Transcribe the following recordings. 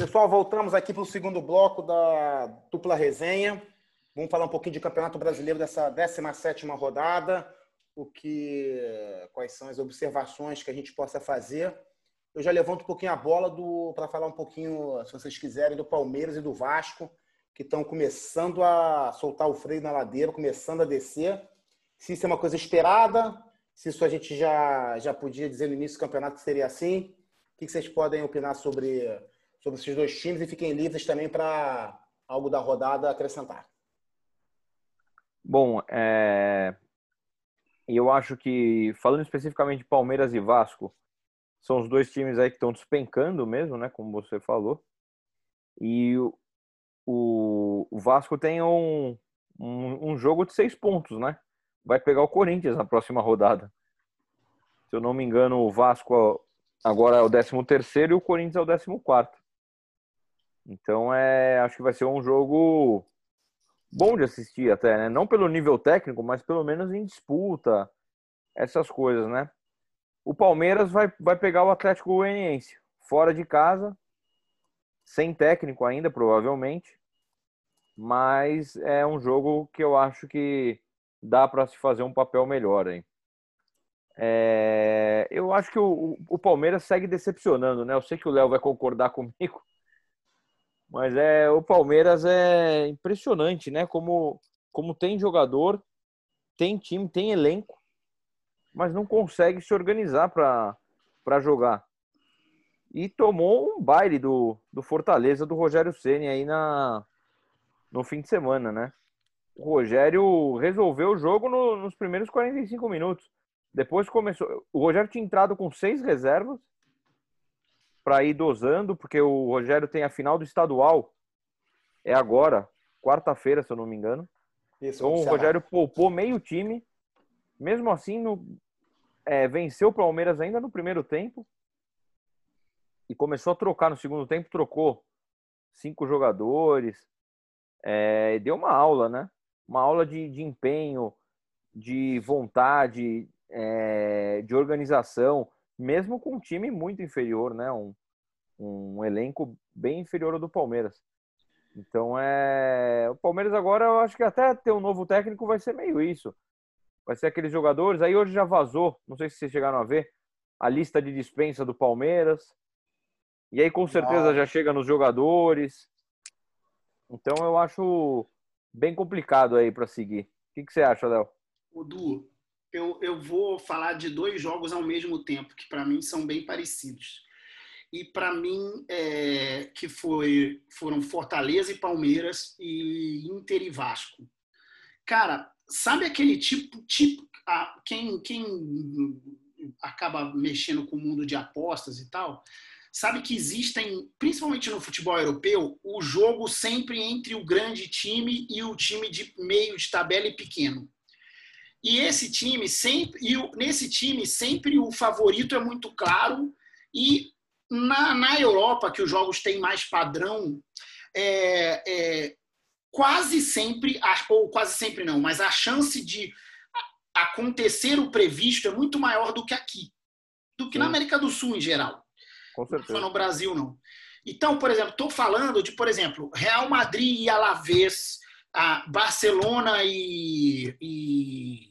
Pessoal, voltamos aqui para o segundo bloco da dupla resenha. Vamos falar um pouquinho de Campeonato Brasileiro dessa 17 rodada, o que, quais são as observações que a gente possa fazer. Eu já levanto um pouquinho a bola para falar um pouquinho, se vocês quiserem, do Palmeiras e do Vasco, que estão começando a soltar o freio na ladeira, começando a descer. Se isso é uma coisa esperada, se isso a gente já, já podia dizer no início do campeonato que seria assim. O que vocês podem opinar sobre sobre esses dois times e fiquem livres também para algo da rodada acrescentar. Bom, é... eu acho que, falando especificamente de Palmeiras e Vasco, são os dois times aí que estão despencando mesmo, né? Como você falou. E o, o Vasco tem um, um, um jogo de seis pontos, né? Vai pegar o Corinthians na próxima rodada. Se eu não me engano, o Vasco agora é o 13 terceiro e o Corinthians é o 14 quarto. Então é, acho que vai ser um jogo bom de assistir até, né? Não pelo nível técnico, mas pelo menos em disputa, essas coisas, né? O Palmeiras vai, vai pegar o Atlético Goianiense fora de casa, sem técnico ainda, provavelmente. Mas é um jogo que eu acho que dá para se fazer um papel melhor aí. É, eu acho que o, o Palmeiras segue decepcionando, né? Eu sei que o Léo vai concordar comigo, mas é o Palmeiras é impressionante, né? Como, como tem jogador, tem time, tem elenco, mas não consegue se organizar para jogar. E tomou um baile do, do Fortaleza do Rogério Ceni aí na, no fim de semana, né? O Rogério resolveu o jogo no, nos primeiros 45 minutos. Depois começou. O Rogério tinha entrado com seis reservas para ir dosando, porque o Rogério tem a final do estadual. É agora, quarta-feira, se eu não me engano. Isso, então o Rogério poupou meio time. Mesmo assim, no, é, venceu o Palmeiras ainda no primeiro tempo. E começou a trocar no segundo tempo, trocou cinco jogadores. É, deu uma aula, né? Uma aula de, de empenho, de vontade, é, de organização mesmo com um time muito inferior, né? Um, um elenco bem inferior ao do Palmeiras. Então é. O Palmeiras agora, eu acho que até ter um novo técnico vai ser meio isso. Vai ser aqueles jogadores. Aí hoje já vazou, não sei se vocês chegaram a ver, a lista de dispensa do Palmeiras. E aí com certeza já chega nos jogadores. Então eu acho bem complicado aí para seguir. O que, que você acha, Léo? O Du, eu, eu vou falar de dois jogos ao mesmo tempo, que para mim são bem parecidos. E para mim, é, que foi, foram Fortaleza e Palmeiras e Inter e Vasco. Cara, sabe aquele tipo, tipo a, quem, quem acaba mexendo com o mundo de apostas e tal, sabe que existem, principalmente no futebol europeu, o jogo sempre entre o grande time e o time de meio de tabela e pequeno. E esse time sempre, e nesse time sempre o favorito é muito claro e na, na Europa que os jogos têm mais padrão, é, é, quase sempre, ou quase sempre não, mas a chance de acontecer o previsto é muito maior do que aqui, do que Sim. na América do Sul em geral. Com certeza. Não no Brasil não. Então, por exemplo, estou falando de, por exemplo, Real Madrid e Alavés, a Barcelona e, e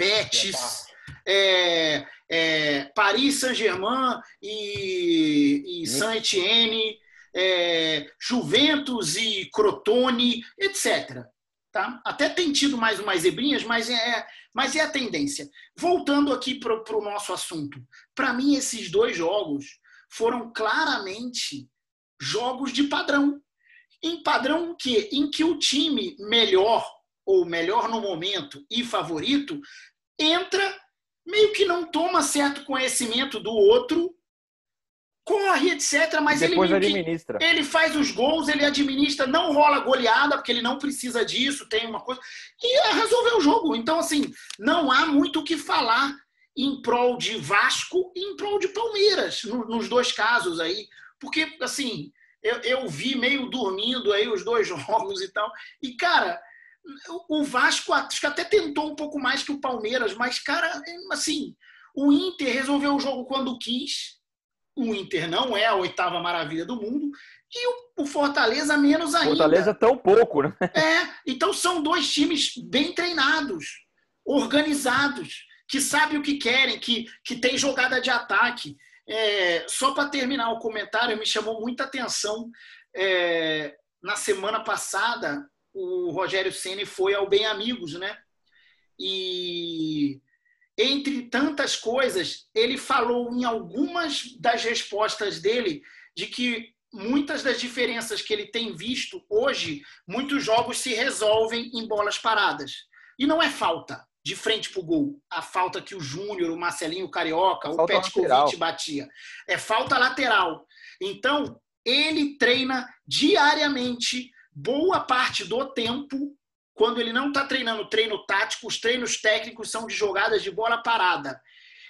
Betis, é, é, Paris Saint-Germain e, e Saint-Etienne, é, Juventus e Crotone, etc. Tá? Até tem tido mais umas zebrinhas, mas é, mas é a tendência. Voltando aqui para o nosso assunto. Para mim, esses dois jogos foram claramente jogos de padrão. Em padrão que, em que o time melhor ou melhor no momento e favorito, entra, meio que não toma certo conhecimento do outro, corre, etc. Mas Depois ele, administra. ele faz os gols, ele administra, não rola goleada, porque ele não precisa disso, tem uma coisa. E resolveu o jogo. Então, assim, não há muito o que falar em prol de Vasco e em prol de Palmeiras, no, nos dois casos aí. Porque, assim, eu, eu vi meio dormindo aí os dois jogos e tal. E, cara, o Vasco acho que até tentou um pouco mais que o Palmeiras, mas, cara, assim, o Inter resolveu o jogo quando quis. O Inter não é a oitava maravilha do mundo. e o, o Fortaleza menos ainda. Fortaleza tão pouco, né? É, então são dois times bem treinados, organizados, que sabem o que querem, que, que tem jogada de ataque. É, só para terminar o comentário, me chamou muita atenção. É, na semana passada, o Rogério Ceni foi ao Bem Amigos, né? E entre tantas coisas, ele falou em algumas das respostas dele de que muitas das diferenças que ele tem visto hoje, muitos jogos se resolvem em bolas paradas. E não é falta de frente para o gol. A falta que o Júnior, o Marcelinho o Carioca, falta o Petkovic batia. É falta lateral. Então, ele treina diariamente, boa parte do tempo, quando ele não está treinando treino tático, os treinos técnicos são de jogadas de bola parada.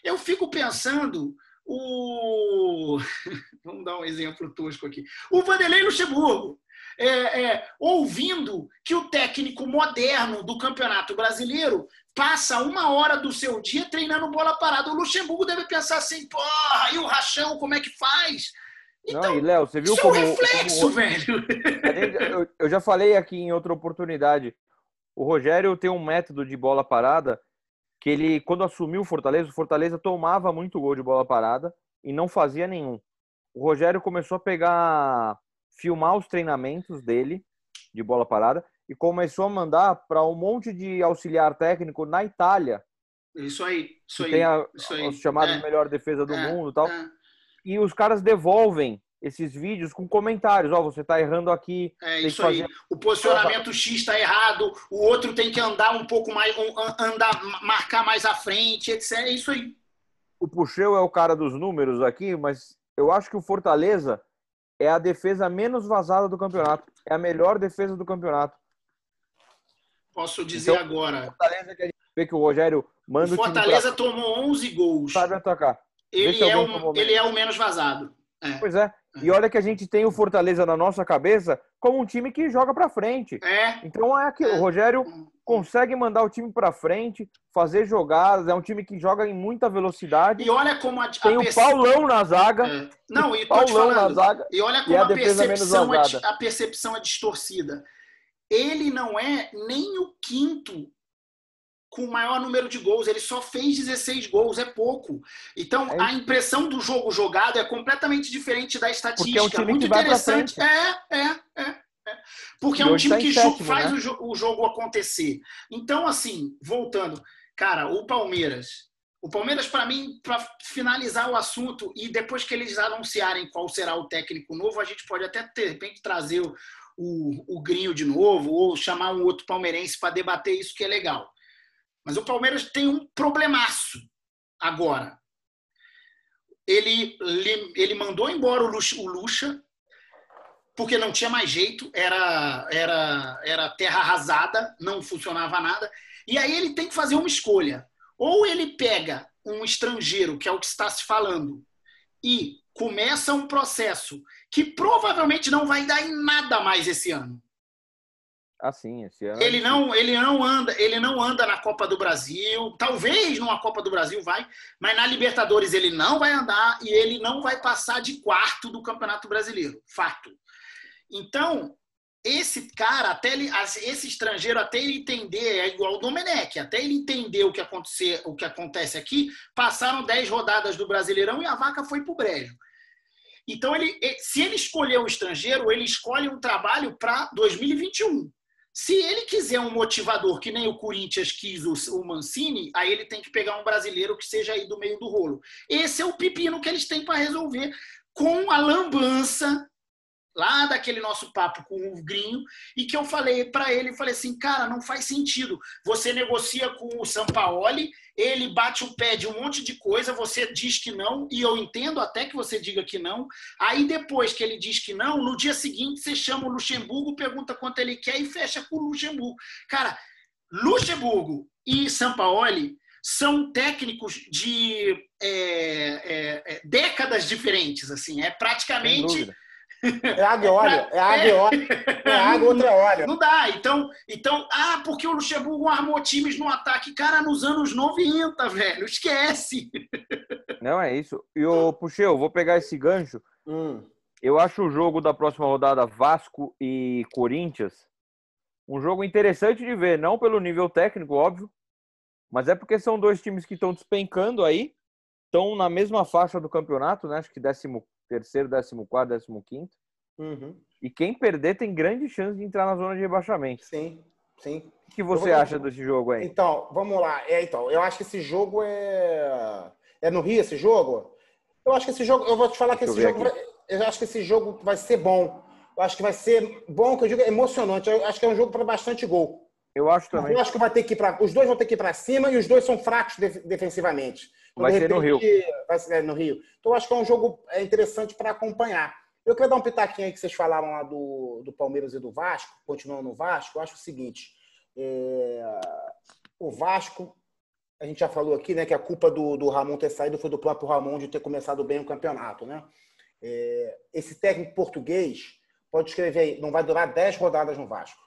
Eu fico pensando o. Vamos dar um exemplo tosco aqui. O Vanderlei Luxemburgo. É, é, ouvindo que o técnico moderno do Campeonato Brasileiro passa uma hora do seu dia treinando bola parada. O Luxemburgo deve pensar assim, porra, e o Rachão, como é que faz? Então, Não, e Léo, você viu isso como, é um reflexo, como... velho. Eu, já falei aqui em outra oportunidade. O Rogério tem um método de bola parada que ele, quando assumiu o Fortaleza, o Fortaleza tomava muito gol de bola parada e não fazia nenhum. O Rogério começou a pegar, filmar os treinamentos dele de bola parada e começou a mandar para um monte de auxiliar técnico na Itália. Isso aí, isso aí. Tem a, isso aí. os chamados é, melhor defesa do é, mundo e tal. É, E os caras devolvem esses vídeos com comentários. Ó, oh, você tá errando aqui. é isso aí. fazer- O posicionamento X está errado, o outro tem que andar um pouco mais, an- andar, marcar mais à frente, etc. É isso aí. O Puxeu é o cara dos números aqui, mas eu acho que o Fortaleza é a defesa menos vazada do campeonato. É a melhor defesa do campeonato. Posso dizer Então, agora. Fortaleza que a gente vê que o Rogério manda O o, Fortaleza tomou 11 gols. sabe atacar. Vê Ele é, o, ele é o menos vazado. É. Pois é. E olha que a gente tem o Fortaleza na nossa cabeça como um time que joga pra frente. É. Então é que É. o Rogério consegue mandar o time pra frente, fazer jogadas, é um time que joga em muita velocidade. E olha como a, a Tem o perce- Paulão na zaga, É. Não, e Paulão na falando. zaga. E olha E como a a, menos percepção é, a percepção é distorcida. Ele não é nem o quinto com o maior número de gols. Ele só fez 16 gols, é pouco. Então, É a impressão do jogo jogado é completamente diferente da estatística. Porque é um Muito interessante. É, é, é. é. Porque é um time tá que sétimo, faz né? o, jo- o jogo acontecer. Então, assim, voltando. Cara, o Palmeiras. O Palmeiras, para mim, para finalizar o assunto, e depois que eles anunciarem qual será o técnico novo, a gente pode até, de repente, trazer o, o, o Grinho de novo, ou chamar um outro palmeirense para debater isso, que é legal. Mas o Palmeiras tem um problemaço agora. Ele, ele, mandou embora o Lucha, o Lucha, porque não tinha mais jeito, era, era, era terra arrasada, não funcionava nada. E aí ele tem que fazer uma escolha. Ou ele pega um estrangeiro, que é o que está se falando, e começa um processo que provavelmente não vai dar em nada mais esse ano. Assim, esse ano. Ele não, ele não anda, ele não anda na Copa do Brasil. Talvez numa Copa do Brasil vai, mas na Libertadores ele não vai andar e ele não vai passar de quarto do Campeonato Brasileiro. Fato. Então, esse cara, até ele, esse estrangeiro, até ele entender, é igual o Domenech, até ele entender o que, acontecer, o que acontece aqui, passaram 10 rodadas do Brasileirão e a vaca foi pro brejo. Então, ele, se ele escolher o estrangeiro, ele escolhe um trabalho para 2021. Se ele quiser um motivador que nem o Corinthians quis o Mancini, aí ele tem que pegar um brasileiro que seja aí do meio do rolo. Esse é o pepino que eles têm para resolver com a lambança lá daquele nosso papo com o Grinho e que eu falei para ele, falei assim, cara, não faz sentido. Você negocia com o Sampaoli, ele bate o pé de um monte de coisa, você diz que não, e eu entendo até que você diga que não. Aí depois que ele diz que não, no dia seguinte você chama o Luxemburgo, pergunta quanto ele quer e fecha com o Luxemburgo. Cara, Luxemburgo e Sampaoli são técnicos de é, é, décadas diferentes, assim, é praticamente é água e óleo. É água e óleo. É água, outra é óleo. Não dá. Então, então, ah, porque o Luxemburgo armou times no ataque. Cara, nos anos 90, velho. Esquece. Não, é isso. E o Puxeu, vou pegar esse gancho. Hum. Eu acho o jogo da próxima rodada Vasco e Corinthians um jogo interessante de ver, não pelo nível técnico, óbvio, mas é porque são dois times que estão despencando aí, estão na mesma faixa do campeonato, né? Acho que 13 terceiro, 14 quarto, 15 quinto. Uhum. E quem perder tem grande chance de entrar na zona de rebaixamento. Sim, sim. O que você acha desse jogo aí? Então, vamos lá. É, então, eu acho que esse jogo é. É no Rio esse jogo? Eu acho que esse jogo. Eu vou te falar que esse jogo. Vai... Eu acho que esse jogo vai ser bom. Eu acho que vai ser bom, que eu digo, emocionante. Eu acho que é um jogo para bastante gol. Eu acho também. Eu acho que vai ter que ir para. Os dois vão ter que ir para cima e os dois são fracos defensivamente. Então, vai repente, ser no Rio. Vai ser no Rio. Então, acho que é um jogo é, interessante para acompanhar. Eu queria dar um pitaquinho aí que vocês falaram lá do, do Palmeiras e do Vasco, continuando no Vasco. Eu acho o seguinte: é, o Vasco, a gente já falou aqui, né, que a culpa do, do Ramon ter saído foi do próprio Ramon de ter começado bem o campeonato, né? É, esse técnico português, pode escrever aí, não vai durar 10 rodadas no Vasco.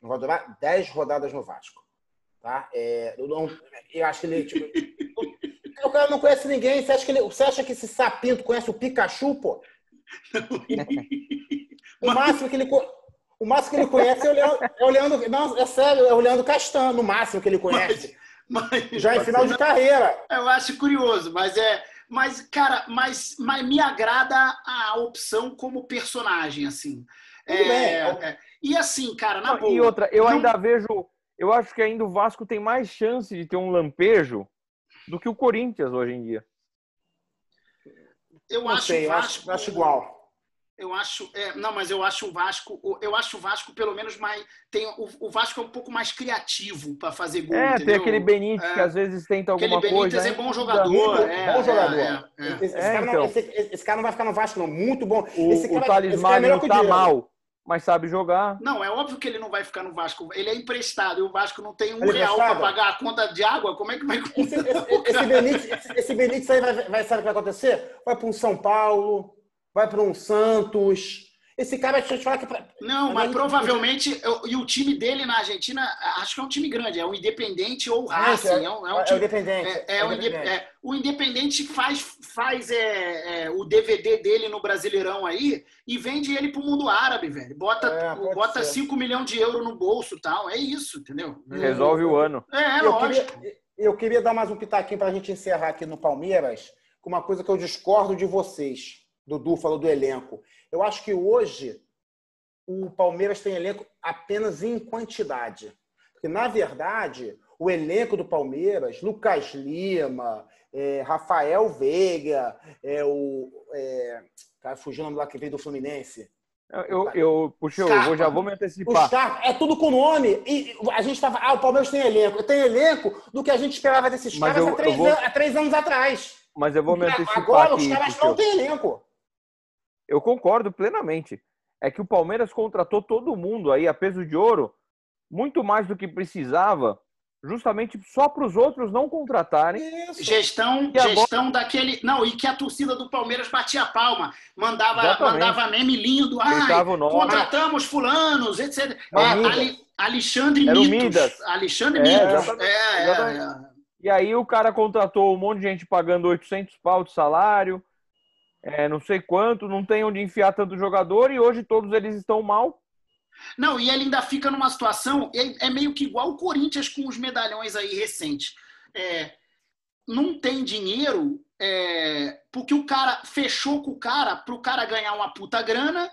Não vai durar 10 rodadas no Vasco. Tá? É, eu, não, eu acho que ele. Tipo, o cara não conhece ninguém. Você acha que, ele, você acha que esse sapinto conhece o Pikachu, pô? o máximo que ele. O máximo que ele conhece é olhando, é olhando. Não, é sério, é olhando Castan, no máximo que ele conhece. Mas, mas, Já em final de carreira. Eu acho curioso, mas é. Mas, cara, mas, mas me agrada a opção como personagem, assim. É, é, e assim, cara, na não, boa. E outra, eu não... ainda vejo. Eu acho que ainda o Vasco tem mais chance de ter um lampejo do que o Corinthians hoje em dia. Eu não acho sei, Vasco. Eu acho, acho igual. Eu acho, é, não, mas eu acho o Vasco, eu acho o Vasco pelo menos mais tem o, o Vasco é um pouco mais criativo para fazer gol. É, entendeu? tem aquele Benítez é, que às vezes tenta alguma aquele coisa. Benítez é bom jogador, é, bom jogador. É, é, esse, cara não, então. esse, esse, cara não, vai ficar no Vasco não, muito bom. O, esse cara, o Talismã não tá mal, mas sabe jogar. Não, é óbvio que ele não vai ficar no Vasco. Ele é emprestado e o Vasco não tem um ele real para pagar a conta de água. Como é que vai esse, esse, Benítez, esse, esse Benítez aí vai, vai sabe o que vai acontecer? Vai para um São Paulo, vai para um Santos esse cara, deixa eu te falar que. Não, mas provavelmente. Eu, e o time dele na Argentina, acho que é um time grande, é o Independente ou o Racing. É, é, um, é, um é time, Independente. É, é, é o, Independente. É, o Independente faz, faz é, o DVD dele no Brasileirão aí e vende ele pro mundo árabe, velho. Bota, bota 5 milhões de euros no bolso tal. É isso, entendeu? Resolve o ano. É, eu lógico. Queria, eu queria dar mais um pitaquinho pra gente encerrar aqui no Palmeiras com uma coisa que eu discordo de vocês. Dudu falou do elenco. Eu acho que hoje o Palmeiras tem elenco apenas em quantidade. Porque, na verdade, o elenco do Palmeiras, Lucas Lima, é, Rafael Veiga, é, o. É, cara, fugiu o nome lá que veio do Fluminense. Eu, eu, puxa, eu já vou me antecipar. Scarpa, é tudo com nome. E a gente estava. Ah, o Palmeiras tem elenco. Tem elenco do que a gente esperava desses Mas caras eu, há, três vou... há, três anos atrás. Mas eu vou me antecipar. Agora aqui, os caras não têm elenco. Eu concordo plenamente. É que o Palmeiras contratou todo mundo aí a peso de ouro, muito mais do que precisava, justamente só para os outros não contratarem. Isso. Gestão, gestão agora... daquele. Não, e que a torcida do Palmeiras batia a palma, mandava, mandava meme lindo. Ai, contratamos fulanos, etc. É, Alexandre Era Mitos. Alexandre é, Mitos. É, é, é, E aí o cara contratou um monte de gente pagando 800 pau de salário é, não sei quanto, não tem onde enfiar tanto jogador e hoje todos eles estão mal. Não, e ele ainda fica numa situação, é, é meio que igual o Corinthians com os medalhões aí recentes. É, não tem dinheiro é, porque o cara fechou com o cara para o cara ganhar uma puta grana.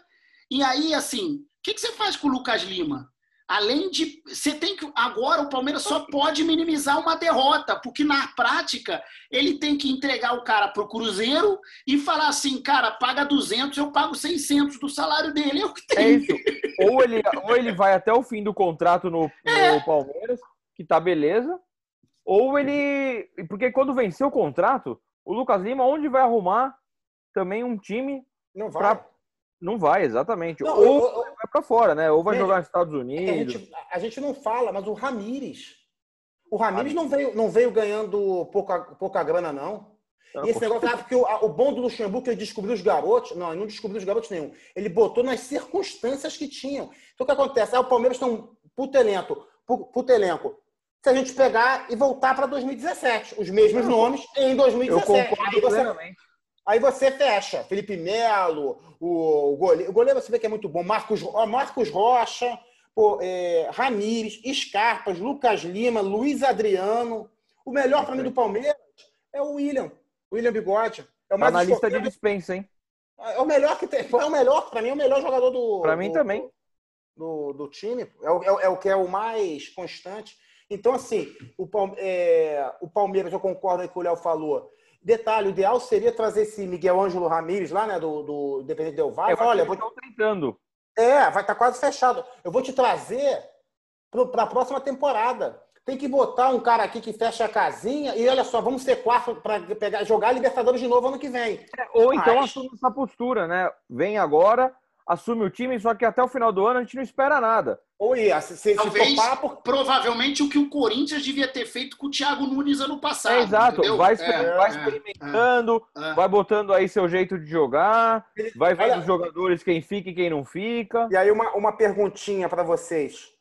E aí, assim, o que, que você faz com o Lucas Lima? Além de. Você tem que. Agora o Palmeiras só pode minimizar uma derrota, porque na prática ele tem que entregar o cara pro Cruzeiro e falar assim: cara, paga 200, eu pago 600 do salário dele. É o que tem. É isso. Ou ele, ou ele vai até o fim do contrato no, no é. Palmeiras, que tá beleza. Ou ele. Porque quando venceu o contrato, o Lucas Lima, onde vai arrumar também um time não vai. Pra não vai, exatamente. Não, ou eu, eu, vai para fora, né? Ou vai jogar nos Estados Unidos. A gente, a gente, não fala, mas o Ramires. O Ramires não veio, não veio ganhando pouca, pouca grana, não. e esse negócio, ah, porque o, o bom do Luxemburgo é ele descobriu os garotos. Não, ele não descobriu os garotos nenhum. Ele botou nas circunstâncias que tinham. Então o que acontece? Aí o Palmeiras tem um puto elenco. Puto elenco. Se a gente pegar e voltar para 2017, os mesmos nomes em 2017. Eu concordo plenamente. Aí você fecha. Felipe Melo, o goleiro. O goleiro você vê que é muito bom. Marcos, Marcos Rocha, pô, é, Ramires, Scarpas, Lucas Lima, Luiz Adriano. O melhor para mim do Palmeiras é o William. William Bigode. É o mais tá na lista de dispensa, hein? É o melhor que tem. É o melhor, para mim, é o melhor jogador do. Para mim do, também. Do, do, time. É o, é, é, o que é o mais constante. Então, assim, o, é, o Palmeiras, eu concordo aí com o Léo falou. Detalhe, o ideal seria trazer esse Miguel Ângelo Ramírez lá, né, do, do Independente Del Valle. É, Olha, vou te... tentando. É, vai estar tá quase fechado. Eu vou te trazer para a próxima temporada. Tem que botar um cara aqui que fecha a casinha e olha só, vamos ser quarto para pegar jogar a Libertadores de novo ano que vem. É, ou então Mas... assume essa postura, né? Vem agora, assume o time, só que até o final do ano a gente não espera nada. Ou ia, se, se, Talvez, topar, provavelmente o que o Corinthians devia ter feito com o Thiago Nunes ano passado. É, exato, vai, é, vai, experimentando, é, é, vai botando aí seu jeito de jogar, vai vendo os jogadores quem fica e quem não fica. E aí uma, uma perguntinha para vocês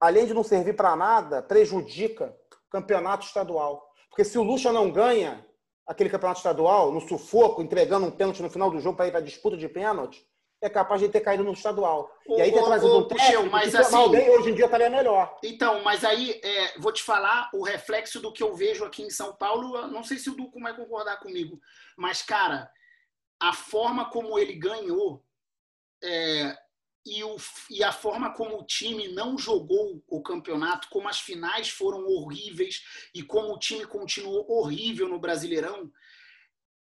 além de não servir para nada, prejudica o campeonato estadual. Porque se o Lucha não ganha aquele campeonato estadual, no sufoco, entregando um pênalti no final do jogo para ir para a disputa de pênalti, é capaz de ter caído no estadual. O, e aí ter trazido o, um técnico, mas assim, alguém hoje em dia estaria melhor. Então, mas aí é, vou te falar o reflexo do que eu vejo aqui em São Paulo. Não sei se o Duco vai concordar comigo, mas cara, a forma como ele ganhou é, e, o, e a forma como o time não jogou o campeonato, como as finais foram horríveis e como o time continuou horrível no Brasileirão,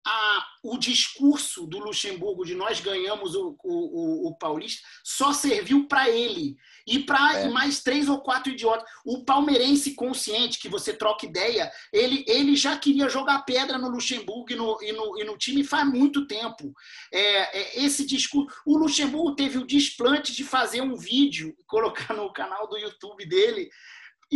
a, o discurso do Luxemburgo de nós ganhamos o, o, o Paulista só serviu para ele e para é. mais três ou quatro idiotas. O palmeirense consciente, que você troca ideia, ele, ele já queria jogar pedra no Luxemburgo e no, e no, e no time faz muito tempo. É, é, esse discurso. O Luxemburgo teve o desplante de fazer um vídeo, colocar no canal do YouTube dele,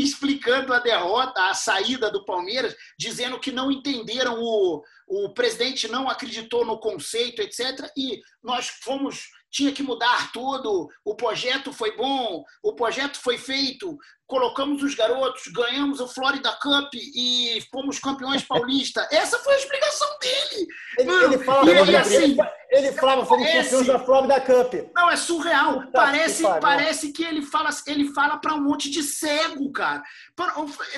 explicando a derrota, a saída do Palmeiras, dizendo que não entenderam o, o presidente não acreditou no conceito, etc. E nós fomos, tinha que mudar tudo. O projeto foi bom, o projeto foi feito, colocamos os garotos, ganhamos o Florida Cup e fomos campeões paulistas. Essa foi a explicação dele. Ele, Mano, ele fala, ele, assim, ele falava, fomos campeões da Florida Cup. Não, é surreal. parece, que parece que ele fala, ele fala para um monte de cego, cara.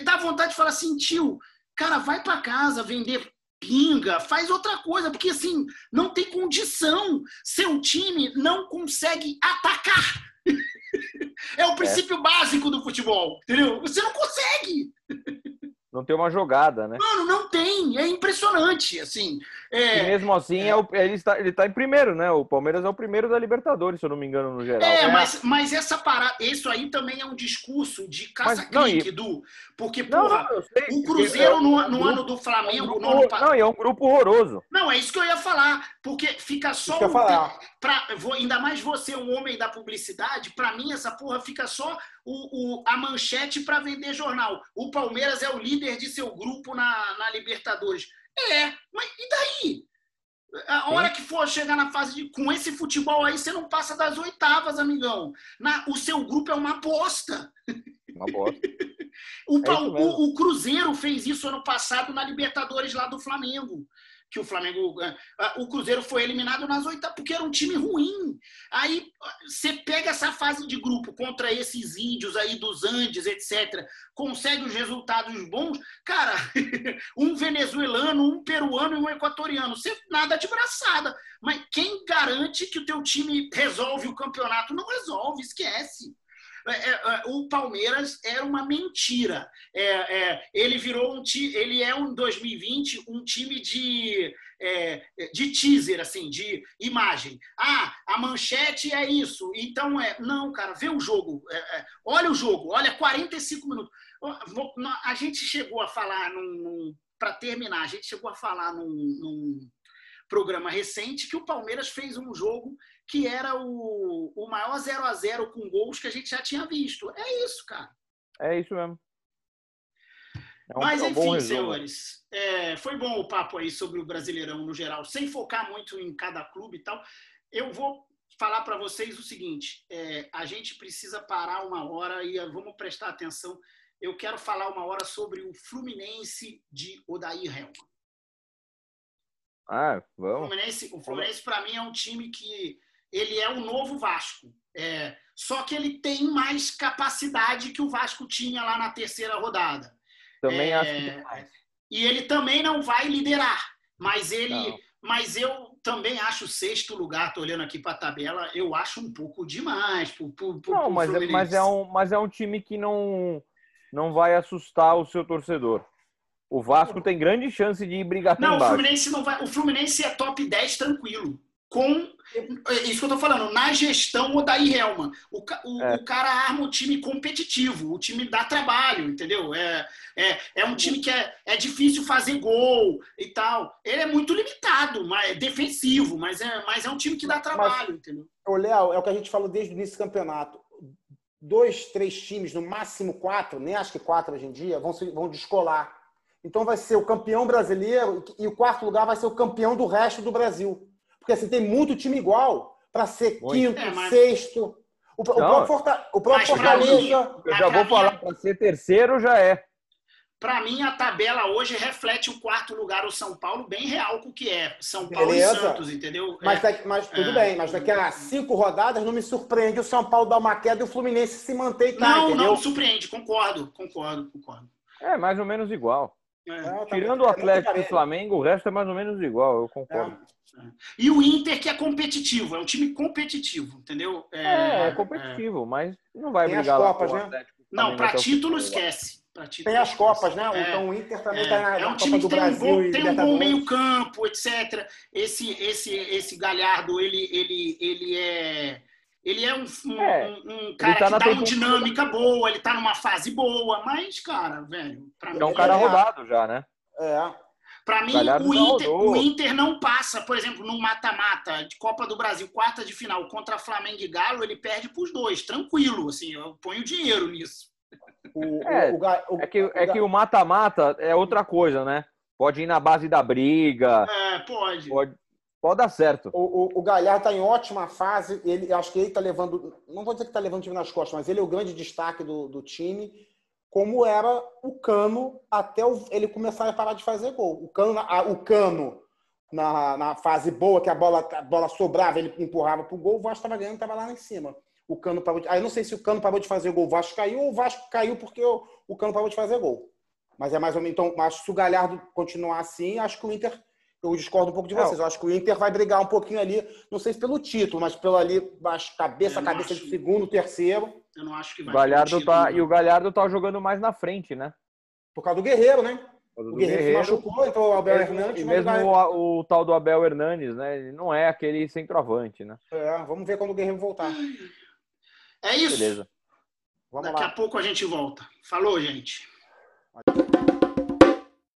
Dá vontade de falar assim, tio, cara, vai para casa vender pinga, faz outra coisa, porque assim, não tem condição. Seu time não consegue atacar. é o princípio é. básico do futebol, entendeu? Você não consegue. Não tem uma jogada, né? Mano, não tem. É impressionante, assim. É, e mesmo assim, é, é ele, está, ele está em primeiro, né? O Palmeiras é o primeiro da Libertadores, se eu não me engano, no geral. É, mas, mas essa parada, isso aí também é um discurso de caça-clique, do. Porque, porra, não, sei, o Cruzeiro é no, no ano do Flamengo. É um grupo, ano... Não, e é um grupo horroroso. Não, é isso que eu ia falar. Porque fica só. Um, falar. Pra, ainda mais você, um homem da publicidade, para mim, essa porra fica só o, o, a manchete para vender jornal. O Palmeiras é o líder de seu grupo na, na Libertadores. É, mas e daí? A hora que for chegar na fase de. Com esse futebol aí, você não passa das oitavas, amigão. Na, o seu grupo é uma bosta. Uma bosta. o, é o, o, Cruzeiro fez isso ano passado na Libertadores lá do Flamengo que o Flamengo. O Cruzeiro foi eliminado nas oitavas, porque era um time ruim. Aí você pega essa fase de grupo contra esses índios aí dos Andes, etc., consegue os resultados bons. Cara, um venezuelano, um peruano e um equatoriano. Você nada de braçada. Mas quem garante que o teu time resolve o campeonato? Não resolve, esquece. É, é, é, o Palmeiras era uma mentira. É, é, ele virou um ele é um 2020 um time de é, de teaser, assim, de imagem. Ah, a manchete é isso. Então é, não, cara, vê o jogo. olha o jogo, olha 45 minutos. A gente chegou a falar num, num para terminar, a gente chegou a falar num, num programa recente que o Palmeiras fez um jogo que era o, o maior 0 a 0 com gols que a gente já tinha visto. É isso, cara. É isso mesmo. É um, Mas, é um enfim, senhores, é, foi bom o papo aí sobre o Brasileirão no geral, sem focar muito em cada clube e tal. Eu vou falar para vocês o seguinte: é, a gente precisa parar uma hora e vamos prestar atenção. Eu quero falar uma hora sobre o Fluminense de Odair Helma. Ah, O vamos. Fluminense, o Fluminense para mim, é um time que ele é o novo Vasco. É, só que ele tem mais capacidade que o Vasco tinha lá na terceira rodada. Também É, acho que tem mais. E ele também não vai liderar. Mas ele. Não. Mas eu também acho o sexto lugar, tô olhando aqui para a tabela, eu acho um pouco demais. Pro, pro, pro, Não, mas, é- mas, é um, mas é um time que não, não vai assustar o seu torcedor. O Vasco tem grande chance de ir brigar Não, o. Fluminense não vai. O Fluminense é top 10 tranquilo. Com. é Isso que eu tô falando, na gestão o Daí Helman. O, o, É. o cara arma o time competitivo, o time dá trabalho, entendeu? É, é, é um time que é, é difícil fazer gol e tal. Ele é muito limitado, mas é defensivo, mas é, mas é um time que dá trabalho, entendeu? Ô, Léo, é o que a gente falou desde o início do campeonato. Dois, três times, no máximo quatro, nem acho que quatro hoje em dia, vão, se- vão descolar. Então vai ser o campeão brasileiro e o quarto lugar vai ser o campeão do resto do Brasil. Porque assim, tem muito time igual para ser Muito. quinto, É, mas- sexto. O, o próprio, Forta- o próprio pra mim- Fortaleza. Eu já vou falar, para ser terceiro já é. Para mim, a tabela hoje reflete o quarto lugar, o São Paulo, bem real com o que é. São Paulo Beleza. e Santos, entendeu? Mas, É. daqui- mas tudo É. bem, mas daqui a cinco rodadas não me surpreende o São Paulo dar uma queda e o Fluminense se manter e tá, Não, entendeu? não surpreende, concordo, concordo, concordo. É mais ou menos igual. É. É, tá Tirando o é Atlético e o. Flamengo, o resto é mais ou menos igual, eu concordo. E o Inter, que é competitivo, é um time competitivo, entendeu? É, é, competitivo, mas não vai Tem as brigar lá Copas, né? Atlético. Não, Flamengo para até o título, esquece. Pra título, Tem as esquece. Copas, né? É, Então o Inter também é, está na, é na um Copa time do que tem um, Brasil bom, e tem um bom meio campo, etc. Esse, esse, esse Galhardo, ele, ele, ele é... Ele é um, um, É, um- um cara tá que dá uma dinâmica boa, ele tá numa fase boa, mas, cara, velho, pra mim, É um cara É. rodado já, né? É. Pra mim, o Inter, o Inter não passa, por exemplo, no mata-mata de Copa do Brasil, quarta de final contra Flamengo e Galo, ele perde pros dois, tranquilo, assim, eu ponho dinheiro nisso. O, É, o, o, É que, o é que o mata-mata é outra coisa, né? Pode ir na base da briga, É, pode. pode, pode dar certo. O, o, o Galhardo está em ótima fase. Ele, acho que ele está levando. Não vou dizer que está levando o time nas costas, mas ele é o grande destaque do, do time, como era o Cano até ele começar a parar de fazer gol. O Cano, o Cano na, na fase boa, que a bola, a bola sobrava, ele empurrava para o gol, o Vasco estava ganhando, estava lá em cima. O Cano parou de, aí não sei se o Cano parou de fazer gol, o Vasco caiu, ou o Vasco caiu porque o, o Cano parou de fazer gol. Mas é mais ou menos. Então, acho que se o Galhardo continuar assim, acho que o Inter. Eu discordo um pouco de Não. vocês. Eu acho que o Inter vai brigar um pouquinho ali, não sei se pelo título, mas pelo ali, acho, cabeça a cabeça acho. de segundo, terceiro, Eu não acho que O vai Galhardo, ter tá, e o Galhardo tá jogando mais na frente, né? por causa do Guerreiro, né? O do Guerreiro, se machucou, então o Abel Hernandes. E mas mesmo vai- o, o tal do Abel Hernandes, né? Ele não é aquele centroavante, né? É, vamos ver quando o Guerreiro voltar. É isso. Beleza. Vamos Daqui lá. a pouco a gente volta. Falou, gente.